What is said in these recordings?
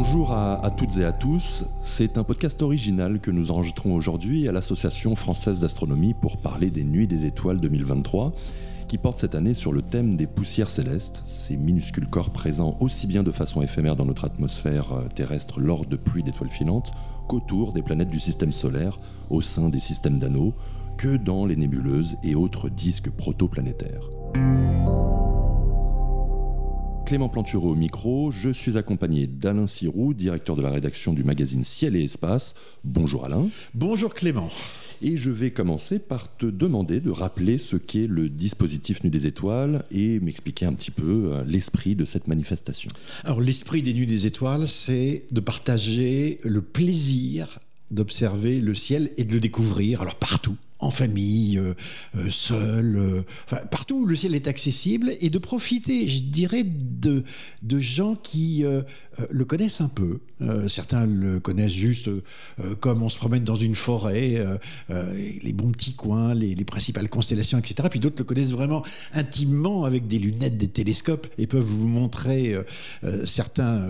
Bonjour à, toutes et à tous. C'est un podcast original que nous enregistrons aujourd'hui à l'Association française d'astronomie pour parler des Nuits des étoiles 2023, qui porte cette année sur le thème des poussières célestes, ces minuscules corps présents aussi bien de façon éphémère dans notre atmosphère euh, terrestre lors de pluies d'étoiles filantes qu'autour des planètes du système solaire, au sein des systèmes d'anneaux, que dans les nébuleuses et autres disques protoplanétaires. Clément Plantureau au micro, je suis accompagné d'Alain Sirou, directeur de la rédaction du magazine Ciel et Espace. Bonjour Alain. Bonjour Clément. Et je vais commencer par te demander de rappeler ce qu'est le dispositif Nuit des Étoiles et m'expliquer un petit peu euh, l'esprit de cette manifestation. Alors l'esprit des Nuits des Étoiles, c'est de partager le plaisir d'observer le ciel et de le découvrir, alors partout, en famille, euh, euh, seul, euh, enfin, partout où le ciel est accessible, et de profiter, je dirais, de, de gens qui le connaissent un peu. Certains le connaissent juste comme on se promène dans une forêt, les bons petits coins, les, les principales constellations, etc. Puis d'autres le connaissent vraiment intimement avec des lunettes, des télescopes, et peuvent vous montrer certains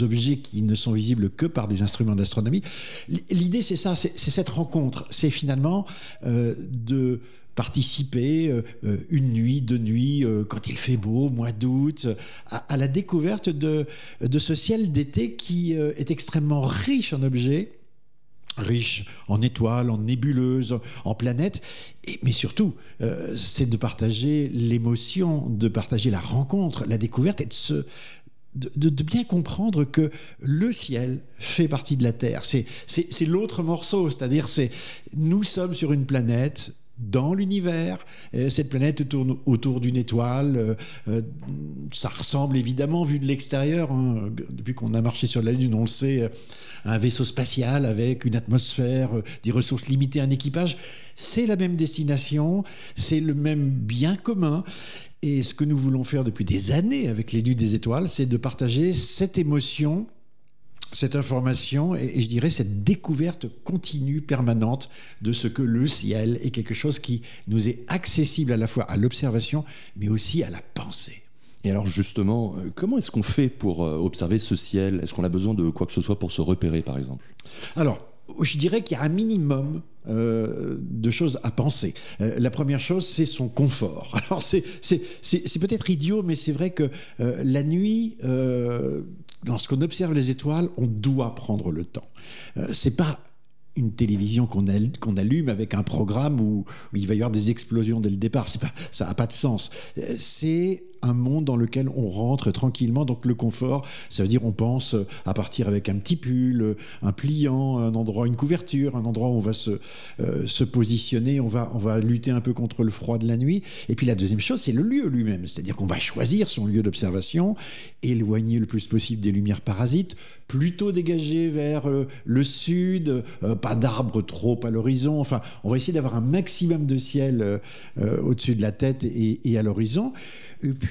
objets qui ne sont visibles que par des instruments d'astronomie. L'idée, c'est ça, c'est cette rencontre. C'est finalement de participer euh, euh, une nuit, deux nuits, euh, quand il fait beau, mois d'août, euh, à, la découverte de, de ce ciel d'été qui euh, est extrêmement riche en objets riche en étoiles, en nébuleuses, en planètes, mais surtout, euh, c'est de partager l'émotion, de partager la rencontre, la découverte et de se de, bien comprendre que le ciel fait partie de la Terre. C'est l'autre morceau, c'est-à-dire c'est nous sommes sur une planète dans l'univers. Cette planète tourne autour d'une étoile. Euh, euh, ça ressemble évidemment, vu de l'extérieur, hein, depuis qu'on a marché sur la Lune, on le sait, euh, un vaisseau spatial avec une atmosphère, des ressources limitées, un équipage. C'est la même destination, c'est le même bien commun. Et ce que nous voulons faire depuis des années avec les Nuits des Étoiles, c'est de partager cette émotion cette information et, et je dirais cette découverte continue, permanente de ce que le ciel est quelque chose qui nous est accessible à la fois à l'observation, mais aussi à la pensée. Et alors justement, euh, comment est-ce qu'on fait pour euh, observer ce ciel? Est-ce qu'on a besoin de quoi que ce soit pour se repérer par exemple? Alors, je dirais qu'il y a un minimum euh, de choses à penser. Euh, la première chose, c'est son confort. Alors, c'est peut-être idiot, mais c'est vrai que euh, la nuit, lorsqu'on observe les étoiles, on doit prendre le temps. Euh, c'est pas une télévision qu'on al- qu'on allume avec un programme où, il va y avoir des explosions dès le départ. Pas, ça n'a pas de sens. C'est un monde dans lequel on rentre tranquillement. Donc le confort, ça veut dire on pense à partir avec un petit pull, un pliant, un endroit, une couverture, un endroit où on va se, euh, se positionner, on va, on va lutter un peu contre le froid de la nuit. Et puis la deuxième chose, c'est le lieu lui-même. C'est-à-dire qu'on va choisir son lieu d'observation, éloigner le plus possible des lumières parasites, plutôt dégager vers euh, le sud, euh, pas d'arbres trop à l'horizon. Enfin, on va essayer d'avoir un maximum de ciel au-dessus de la tête et, à l'horizon.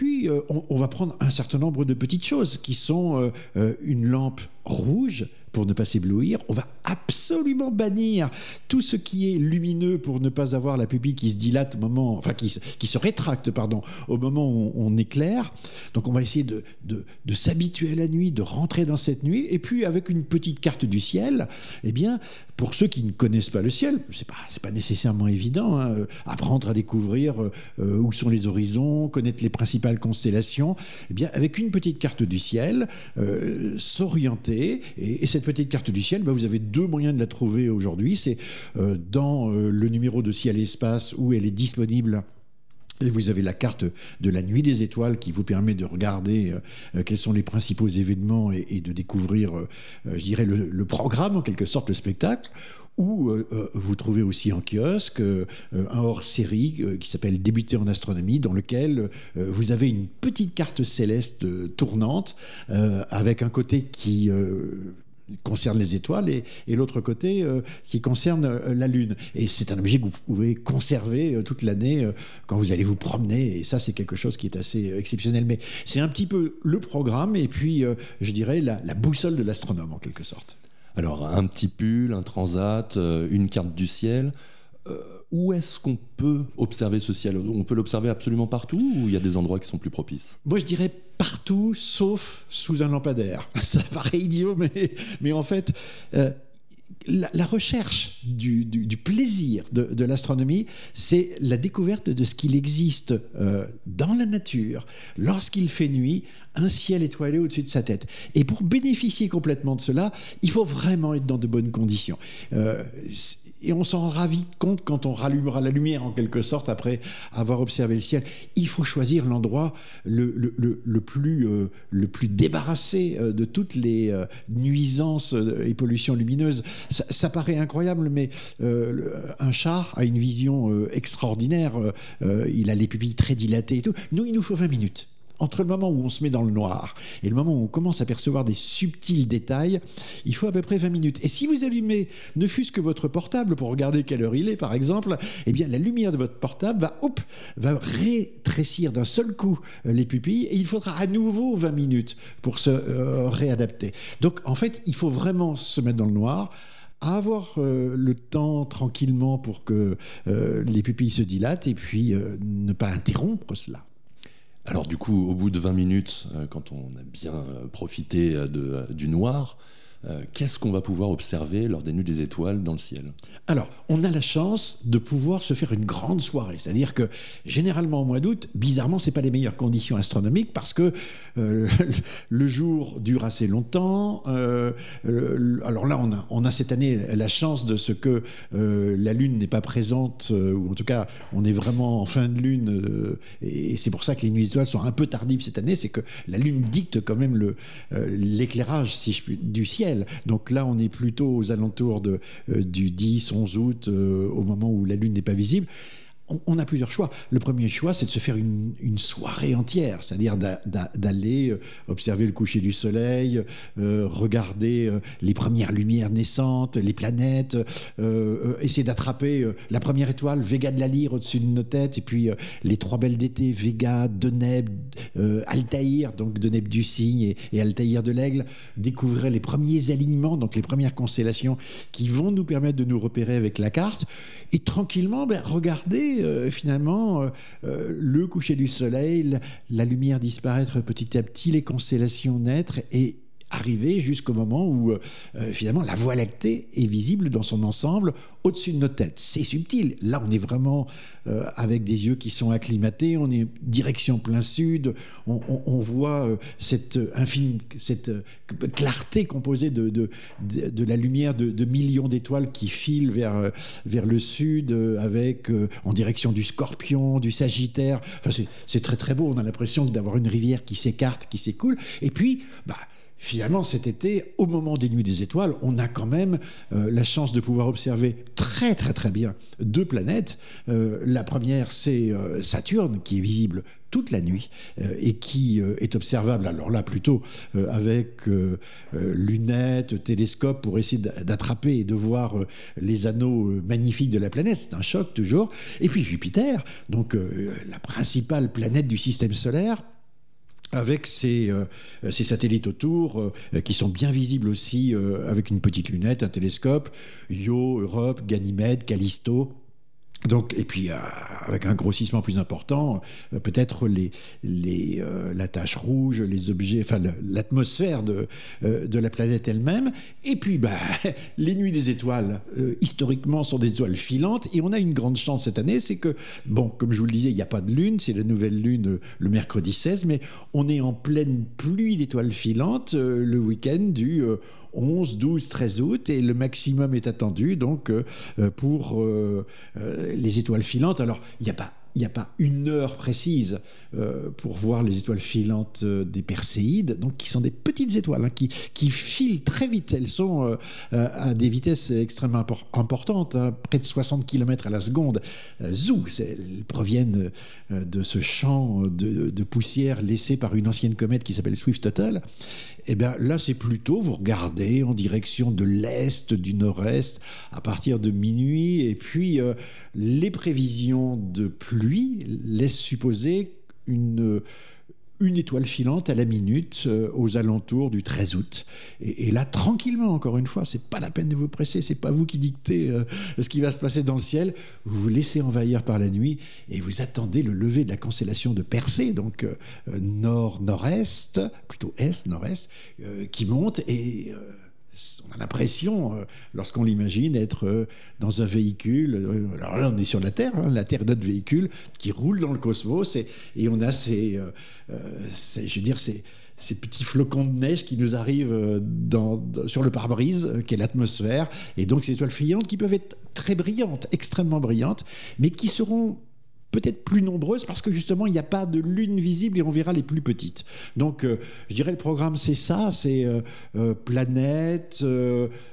Euh, on, on va prendre un certain nombre de petites choses qui sont euh, euh, une lampe rouge pour ne pas s'éblouir. On va absolument bannir tout ce qui est lumineux pour ne pas avoir la pupille qui se dilate au moment, enfin qui, se- rétracte, pardon, au moment où on éclaire. Donc on va essayer de, de s'habituer à la nuit, de rentrer dans cette nuit. Et puis avec une petite carte du ciel, eh bien, pour ceux qui ne connaissent pas le ciel, c'est pas, c'est pas nécessairement évident, hein, euh, apprendre à découvrir euh, euh, où sont les horizons, connaître les principales constellations, eh bien, avec une petite carte du ciel, euh, s'orienter. Et, et cette petite carte du ciel, bah, vous avez deux moyens de la trouver aujourd'hui. C'est euh, dans euh, le numéro de Ciel et Espace où elle est disponible. Et vous avez la carte de la nuit des étoiles qui vous permet de regarder euh, quels sont les principaux événements et, de découvrir, euh, euh, je dirais, le, programme, en quelque sorte, le spectacle. Ou euh, euh, vous trouvez aussi en kiosque euh, un hors-série euh, qui s'appelle Débuter en astronomie, dans lequel euh, vous avez une petite carte céleste euh, tournante euh, avec un côté qui euh, concerne les étoiles et, l'autre côté qui concerne la Lune. Et c'est un objet que vous pouvez conserver toute l'année quand vous allez vous promener. Et ça, c'est quelque chose qui est assez exceptionnel. Mais c'est un petit peu le programme et puis, je dirais, la, la boussole de l'astronome en quelque sorte. Alors, un petit pull, un transat, une carte du ciel. Euh, où est-ce qu'on peut observer ce ciel? On peut l'observer absolument partout ou il y a des endroits qui sont plus propices? Moi, je dirais partout, sauf sous un lampadaire. Ça paraît idiot, mais, en fait, euh, la, recherche du, plaisir de, l'astronomie, c'est la découverte de ce qu'il existe euh, dans la nature, lorsqu'il fait nuit, un ciel étoilé au-dessus de sa tête. Et pour bénéficier complètement de cela, il faut vraiment être dans de bonnes conditions. Euh, et on s'en rend vite compte quand on rallumera la lumière en quelque sorte après avoir observé le ciel. Il faut choisir l'endroit le, plus, euh, le plus débarrassé euh, de toutes les nuisances et pollutions lumineuses. Ça, paraît incroyable, mais un chat a une vision extraordinaire. il a les pupilles très dilatées et tout. Nous, il nous faut 20 minutes entre le moment où on se met dans le noir et le moment où on commence à percevoir des subtils détails, il faut à peu près 20 minutes. Et si vous allumez ne fût-ce que votre portable pour regarder quelle heure il est, par exemple, eh bien la lumière de votre portable va, hop, va rétrécir d'un seul coup euh, les pupilles et il faudra à nouveau 20 minutes pour se euh, réadapter. Donc en fait, il faut vraiment se mettre dans le noir avoir euh, le temps tranquillement pour que les pupilles se dilatent et puis ne pas interrompre cela. Alors du coup, au bout de 20 minutes, euh, quand on a bien euh, profité euh, du noir, euh, qu'est-ce qu'on va pouvoir observer lors des nuits des étoiles dans le ciel? Alors, on a la chance de pouvoir se faire une grande soirée. C'est-à-dire que généralement au mois d'août, bizarrement, c'est pas les meilleures conditions astronomiques parce que euh, le jour dure assez longtemps. Euh, alors là, on a, cette année la chance de ce que la Lune n'est pas présente, ou en tout cas, on est vraiment en fin de Lune, et c'est pour ça que les nuits des étoiles sont un peu tardives cette année, c'est que la Lune dicte quand même l'éclairage du ciel. Donc là, on est plutôt aux alentours de, euh, du 10, 11 août, euh, au moment où la Lune n'est pas visible on, a plusieurs choix. Le premier choix, c'est de se faire une, soirée entière, c'est-à-dire d'aller euh, observer le coucher du soleil, euh, regarder euh, les premières lumières naissantes, les planètes, essayer d'attraper la première étoile, Vega de la Lyre au-dessus de nos têtes, et puis les trois belles d'été, Vega, Deneb, Altaïr, donc Deneb du Cygne et, et Altaïr de l'Aigle, découvrir les premiers alignements, donc les premières constellations qui vont nous permettre de nous repérer avec la carte, et tranquillement ben, regarder euh, finalement euh, euh, le coucher du soleil, la, lumière disparaître petit à petit, les constellations naître et arriver jusqu'au moment où finalement la Voie lactée est visible dans son ensemble au-dessus de notre tête. C'est subtil. Là, on est vraiment euh, avec des yeux qui sont acclimatés, on est direction plein sud, on, voit euh, cette infime, cette euh, clarté composée de, de, de, la lumière de, millions d'étoiles qui filent vers, vers le sud, avec en direction du scorpion, du sagittaire. Enfin, c'est très très beau, on a l'impression d'avoir une rivière qui s'écarte, qui s'écoule. Et puis, bah, finalement, cet été, au moment des nuits des étoiles, on a quand même euh, la chance de pouvoir observer très très très bien deux planètes. Euh, la première, c'est euh, Saturne, qui est visible toute la nuit et qui est observable, alors là plutôt avec lunettes, télescope pour essayer d'attraper et de voir les anneaux magnifiques de la planète, c'est un choc toujours. Et puis Jupiter, donc la principale planète du système solaire, avec ces, euh, ces, satellites autour euh, qui sont bien visibles aussi euh, avec une petite lunette, un télescope, Io, Europe, Ganymède, Callisto. Donc, et puis euh, avec un grossissement plus important, euh, peut-être les, les, euh, la tache rouge, les objets, enfin l'atmosphère de, de la planète elle-même. Et puis bah, les nuits des étoiles, historiquement, sont des étoiles filantes. Et on a une grande chance cette année, c'est que, bon, comme je vous le disais, il n'y a pas de lune, c'est la nouvelle lune le mercredi 16, mais on est en pleine pluie d'étoiles filantes le week-end du 11, 12, 13 août et le maximum est attendu donc pour les étoiles filantes. Alors, il n'y a pas une heure précise euh, pour voir les étoiles filantes euh, des Perséides, donc qui sont des petites étoiles hein, qui, filent très vite. Elles sont euh, à des vitesses extrêmement importantes, hein, près de 60 km à la seconde. zou, elles proviennent de ce champ de, de, poussière laissé par une ancienne comète qui s'appelle Swift-Tuttle. Et eh bien là, c'est plutôt, vous regardez en direction de l'est, du nord-est, à partir de minuit, et puis les prévisions de pluie laissent supposer une, une étoile filante à la minute euh, aux alentours du 13 août. Et, là, tranquillement, encore une fois, c'est pas la peine de vous presser, c'est pas vous qui dictez euh, ce qui va se passer dans le ciel. Vous vous laissez envahir par la nuit et vous attendez le lever de la constellation de Persée, donc euh, nord-nord-est, plutôt est-nord-est, qui monte et on a l'impression, euh, lorsqu'on l'imagine, être euh, dans un véhicule. Euh, alors là, on est sur la Terre, hein, la Terre est notre véhicule qui roule dans le cosmos, et, on a ces, je veux dire, ces, petits flocons de neige qui nous arrivent sur le pare-brise, qui est l'atmosphère, et donc ces étoiles filantes qui peuvent être très brillantes, extrêmement brillantes, mais qui seront peut-être plus nombreuses parce que justement il n'y a pas de lune visible et on verra les plus petites. Donc euh, je dirais le programme c'est ça, c'est euh, euh, planète,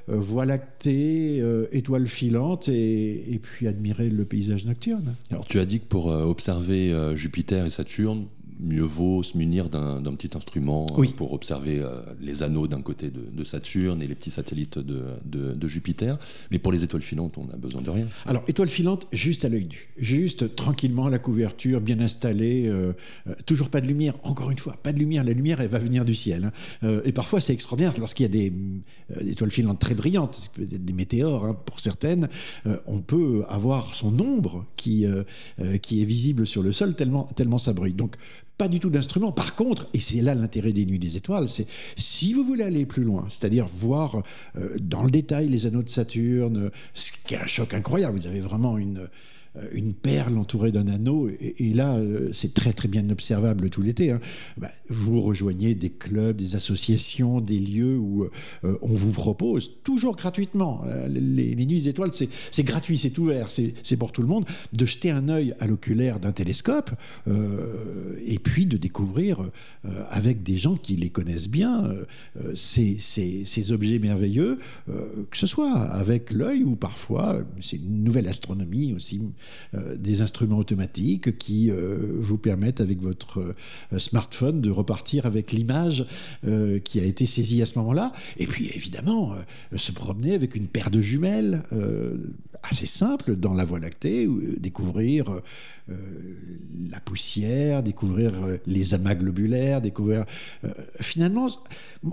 voie lactée, étoiles filantes et, et, puis admirer le paysage nocturne. Alors tu as dit que pour observer Jupiter et Saturne, mieux vaut se munir d'un petit instrument euh, pour observer euh, les anneaux d'un côté de, Saturne et les petits satellites de, Jupiter. Mais pour les étoiles filantes, on a besoin de rien. Alors, étoiles filantes, juste à l'œil nu. Juste tranquillement, la couverture bien installée. Euh, toujours pas de lumière. Encore une fois, pas de lumière. La lumière, elle va venir du ciel. Hein. et parfois, c'est extraordinaire lorsqu'il y a des, étoiles filantes très brillantes, peut-être des météores hein, pour certaines. on peut avoir son ombre qui, qui est visible sur le sol tellement, tellement ça brille. Donc, pas du tout d'instrument. Par contre, et c'est là l'intérêt des Nuits des Étoiles, c'est si vous voulez aller plus loin, c'est-à-dire voir euh, dans le détail les anneaux de Saturne, ce qui est un choc incroyable, vous avez vraiment une une perle entourée d'un anneau, et, là, euh, c'est très très bien observable tout l'été. Hein. Bah, vous rejoignez des clubs, des associations, des lieux où euh, on vous propose, toujours gratuitement, les, Nuits des Étoiles, c'est gratuit, c'est ouvert, c'est pour tout le monde, de jeter un œil à l'oculaire d'un télescope, et puis de découvrir avec des gens qui les connaissent bien ces, ces, ces, objets merveilleux, que ce soit avec l'œil ou parfois, c'est une nouvelle astronomie aussi euh, des instruments automatiques qui euh, vous permettent avec votre euh, smartphone de repartir avec l'image qui a été saisie à ce moment-là. Et puis évidemment, se promener avec une paire de jumelles assez simple dans la Voie lactée, découvrir la poussière, découvrir les amas globulaires, découvrir... finalement,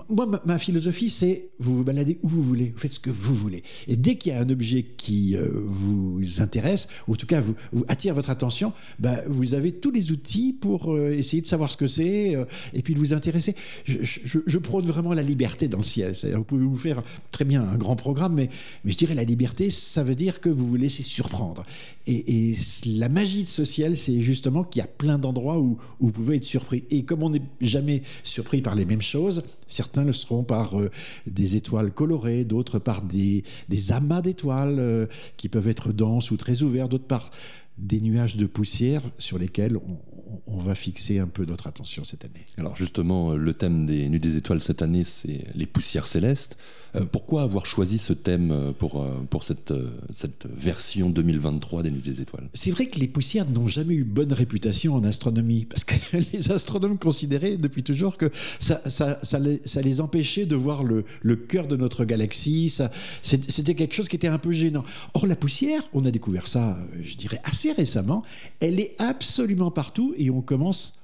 moi, ma, philosophie, c'est vous vous baladez où vous voulez, vous faites ce que vous voulez. Et dès qu'il y a un objet qui vous intéresse, ou tout cas vous, attire votre attention, bah, vous avez tous les outils pour euh, essayer de savoir ce que c'est euh, et puis de vous intéresser. Je, prône vraiment la liberté dans le ciel. Vous pouvez vous faire très bien un grand programme, mais, mais je dirais la liberté, ça veut dire que vous vous laissez surprendre. Et, la magie de ce ciel, c'est justement qu'il y a plein d'endroits où, vous pouvez être surpris. Et comme on n'est jamais surpris par les mêmes choses, certains le seront par euh, des étoiles colorées, d'autres par des, amas d'étoiles qui peuvent être denses ou très ouverts, d'autres par des nuages de poussière sur lesquels on, va fixer un peu notre attention cette année. Alors justement, le thème des Nuits des Étoiles cette année, c'est les poussières célestes. Euh, pourquoi avoir choisi ce thème euh, pour, euh, pour cette, cette version 2023 des Nuits des Étoiles? C'est vrai que les poussières n'ont jamais eu bonne réputation en astronomie, parce que les astronomes considéraient depuis toujours que ça, ça, ça, les, ça les, empêchait de voir le, le cœur de notre galaxie. C'était quelque chose qui était un peu gênant. Or, la poussière, on a découvert ça, je dirais, assez récemment, elle est absolument partout et on commence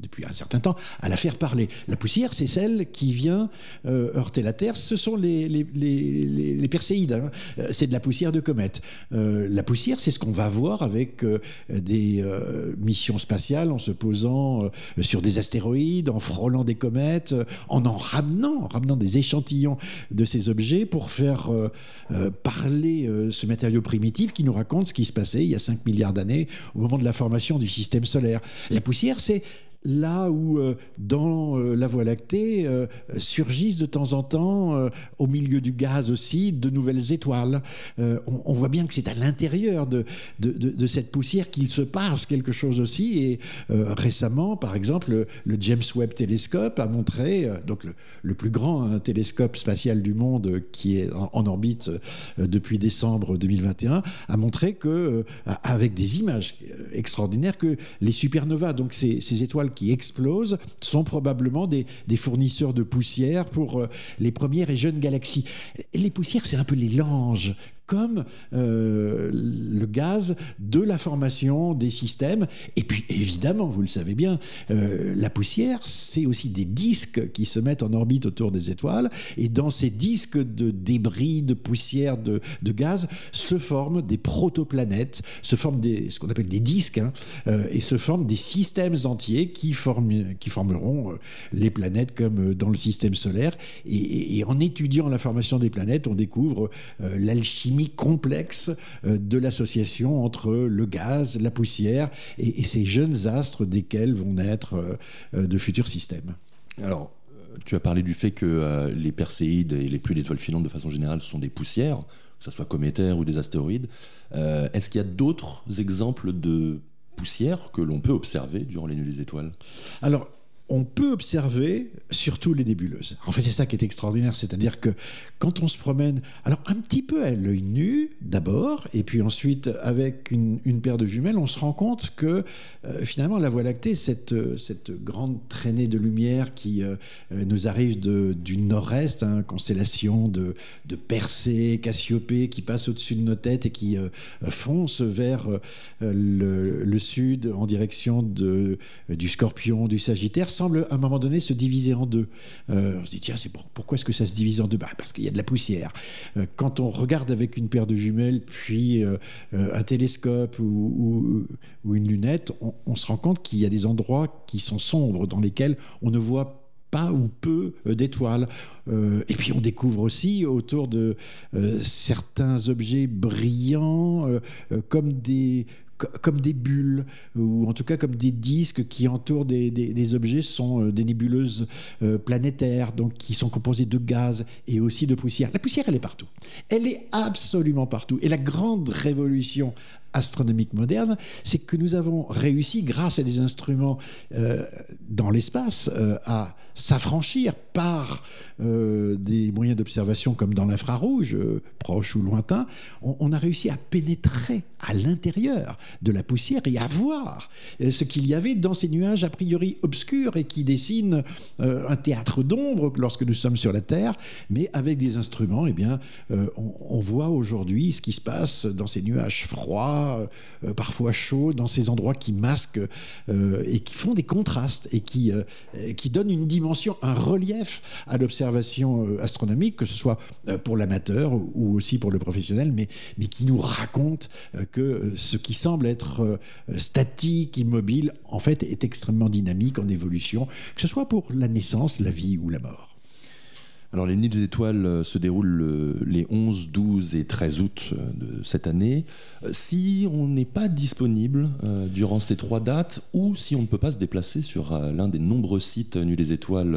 depuis un certain temps, à la faire parler. La poussière, c'est celle qui vient euh, heurter la Terre. Ce sont les, les, les, perséides. Hein. Euh, c'est de la poussière de comète. Euh, la poussière, c'est ce qu'on va voir avec des missions spatiales en se posant sur des astéroïdes, en frôlant des comètes, en en ramenant, en ramenant des échantillons de ces objets pour faire parler ce matériau primitif qui nous raconte ce qui se passait il y a 5 milliards d'années au moment de la formation du système solaire. La poussière, c'est là où dans la Voie lactée surgissent de temps en temps, au milieu du gaz aussi, de nouvelles étoiles. On, voit bien que c'est à l'intérieur de, de, cette poussière qu'il se passe quelque chose aussi. Et récemment, par exemple, le, James Webb Telescope a montré, donc le, plus grand hein, télescope spatial du monde qui est en, orbite depuis décembre 2021, a montré que, avec des images extraordinaires, que les supernovas, donc ces, étoiles qui explosent, sont probablement des, fournisseurs de poussière pour euh, les premières et jeunes galaxies. Les poussières, c'est un peu les langes comme euh, le gaz de la formation des systèmes. Et puis évidemment, vous le savez bien, euh, la poussière, c'est aussi des disques qui se mettent en orbite autour des étoiles. Et dans ces disques de débris, de poussière, de, gaz, se forment des protoplanètes, se forment ce qu'on appelle des disques, hein, euh, et se forment des systèmes entiers qui, qui formeront les planètes comme dans le système solaire. Et, en étudiant la formation des planètes, on découvre l'alchimie complexe euh, de l'association entre le gaz, la poussière et, ces jeunes astres desquels vont naître euh, euh, de futurs systèmes. Alors, tu as parlé du fait que les perséides et les pluies d'étoiles filantes, de façon générale, sont des poussières, que ce soit cométaires ou des astéroïdes. Est-ce qu'il y a d'autres exemples de poussières que l'on peut observer durant les nuits des étoiles? Alors, on peut observer surtout les nébuleuses. En fait, c'est ça qui est extraordinaire, c'est-à-dire que quand on se promène, alors un petit peu à l'œil nu d'abord, et puis ensuite avec une, paire de jumelles, on se rend compte que euh, finalement la Voie lactée, cette, cette grande traînée de lumière qui euh, nous arrive du nord-est, hein, constellation de, de Cassiopée, qui passe au-dessus de nos têtes et qui euh, fonce vers le, sud en direction du Scorpion, du Sagittaire semble à un moment donné se diviser en deux. Euh, on se dit, tiens, c'est pourquoi est-ce que ça se divise en deux? Bah, Parce qu'il y a de la poussière. Euh, quand on regarde avec une paire de jumelles, puis euh, un télescope ou, une lunette, on, se rend compte qu'il y a des endroits qui sont sombres, dans lesquels on ne voit pas ou peu d'étoiles. et puis on découvre aussi autour de certains objets brillants comme des comme des bulles, ou en tout cas comme des disques qui entourent des, objets, sont euh, des nébuleuses euh, planétaires, donc qui sont composées de gaz et aussi de poussière. La poussière, elle est partout. Elle est absolument partout. Et la grande révolution astronomique moderne, c'est que nous avons réussi, grâce à des instruments euh, dans l'espace, à s'affranchir par euh, des moyens d'observation comme dans l'infrarouge, euh, proche ou lointain, on, a réussi à pénétrer à l'intérieur de la poussière et à voir euh, ce qu'il y avait dans ces nuages a priori obscurs et qui dessinent un théâtre d'ombre lorsque nous sommes sur la Terre, mais avec des instruments, eh bien, on, voit aujourd'hui ce qui se passe dans ces nuages froids, parfois chauds, dans ces endroits qui masquent et qui font des contrastes et qui, qui donnent une dimension, un relief à l'observation euh, astronomique, que ce soit euh, pour l'amateur ou aussi pour le professionnel, mais, mais qui nous raconte euh, que ce qui semble être statique, immobile, en fait est extrêmement dynamique, en évolution, que ce soit pour la naissance, la vie ou la mort. Alors les Nuits des Étoiles euh, se déroulent euh, les 11, 12 et 13 août euh, de cette année. Si on n'est pas disponible durant ces trois dates ou si on ne peut pas se déplacer sur l'un des nombreux sites Nuits des Étoiles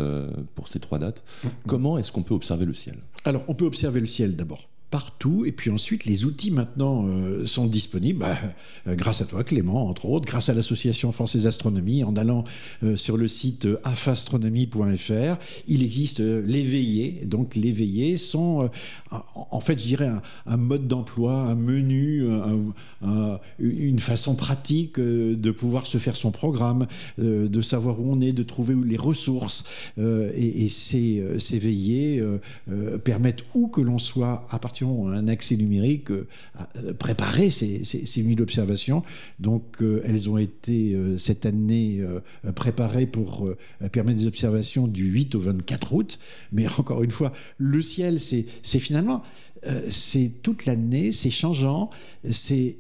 pour ces trois dates, comment est-ce qu'on peut observer le ciel? Alors on peut observer le ciel d'abord partout. Et puis ensuite, les outils maintenant euh, sont disponibles, bah, euh, grâce à toi Clément, entre autres, grâce à l'Association française d'astronomie, en allant euh, sur le site afastronomie.fr. Il existe les veillées. Donc les veillées sont, en fait, je dirais, un, mode d'emploi, un menu, une façon pratique de pouvoir se faire son programme, de savoir où on est, de trouver les ressources. et, et ces, ces veillées permettent où que l'on soit à partir un accès numérique, euh, euh, préparer ces, ces, nuits d'observation. Donc euh, elles ont été cette année préparées pour permettre des observations du 8 au 24 août. Mais encore une fois, le ciel, c'est finalement c'est toute l'année, c'est changeant, c'est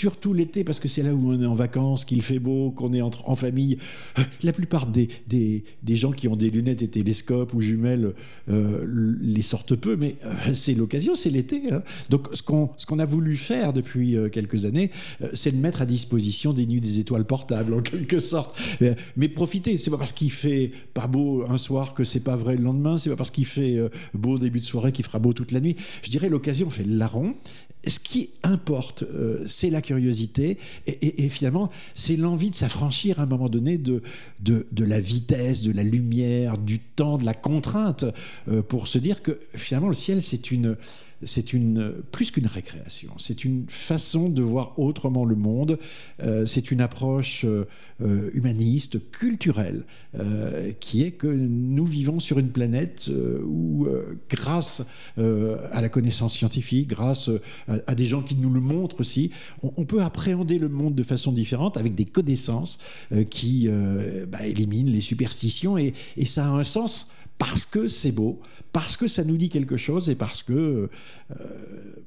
surtout l'été parce que c'est là où on est en vacances, qu'il fait beau, qu'on est en famille. Euh, la plupart des, des, des, gens qui ont des lunettes et télescopes ou jumelles euh, les sortent peu, mais c'est l'occasion, c'est l'été. Hein. Donc ce qu'on ce qu'on a voulu faire depuis quelques années, c'est de mettre à disposition des nuits des étoiles portables en quelque sorte. Mais, mais profitez, c'est pas parce qu'il fait pas beau un soir que c'est pas vrai le lendemain, c'est pas parce qu'il fait beau au début de soirée qu'il fera beau toute la nuit. Je dirais l'occasion fait le larron. Ce qui importe, euh, c'est la curiosité et, finalement, c'est l'envie de s'affranchir à un moment donné de, de, la vitesse, de la lumière, du temps, de la contrainte, euh, pour se dire que finalement, le ciel, c'est une c'est plus qu'une récréation, c'est une façon de voir autrement le monde, euh, c'est une approche euh, euh, humaniste, culturelle, qui est que nous vivons sur une planète où, grâce à la connaissance scientifique, grâce à, des gens qui nous le montrent aussi, on, peut appréhender le monde de façon différente avec des connaissances qui bah, éliminent les superstitions et ça a un sens parce que c'est beau, parce que ça nous dit quelque chose et parce que euh,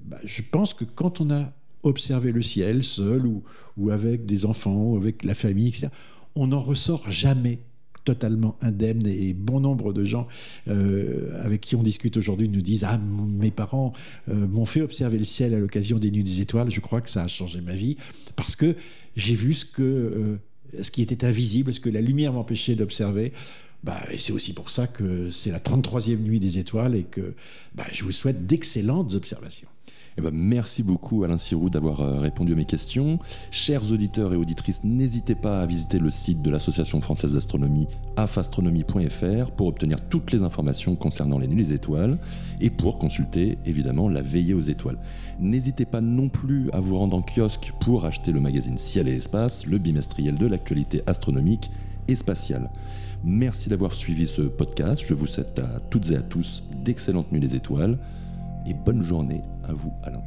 bah, je pense que quand on a observé le ciel seul ou, avec des enfants ou avec la famille, etc., on n'en ressort jamais totalement indemne et bon nombre de gens euh, avec qui on discute aujourd'hui nous disent ah mes parents euh, m'ont fait observer le ciel à l'occasion des nuits des étoiles je crois que ça a changé ma vie parce que j'ai vu ce que ce qui était invisible ce que la lumière m'empêchait d'observer bah, c'est aussi pour ça que c'est la 33e nuit des étoiles et que bah, je vous souhaite d'excellentes observations. Eh ben, merci beaucoup Alain Sirou d'avoir euh, répondu à mes questions. Chers auditeurs et auditrices, n'hésitez pas à visiter le site de l'Association française d'astronomie afastronomie.fr pour obtenir toutes les informations concernant les nuits des étoiles et pour consulter évidemment la veillée aux étoiles. N'hésitez pas non plus à vous rendre en kiosque pour acheter le magazine Ciel et Espace, le bimestriel de l'actualité astronomique et spatiale. Merci d'avoir suivi ce podcast. Je vous souhaite à toutes et à tous d'excellentes nuits des étoiles et bonne journée à vous, Alain.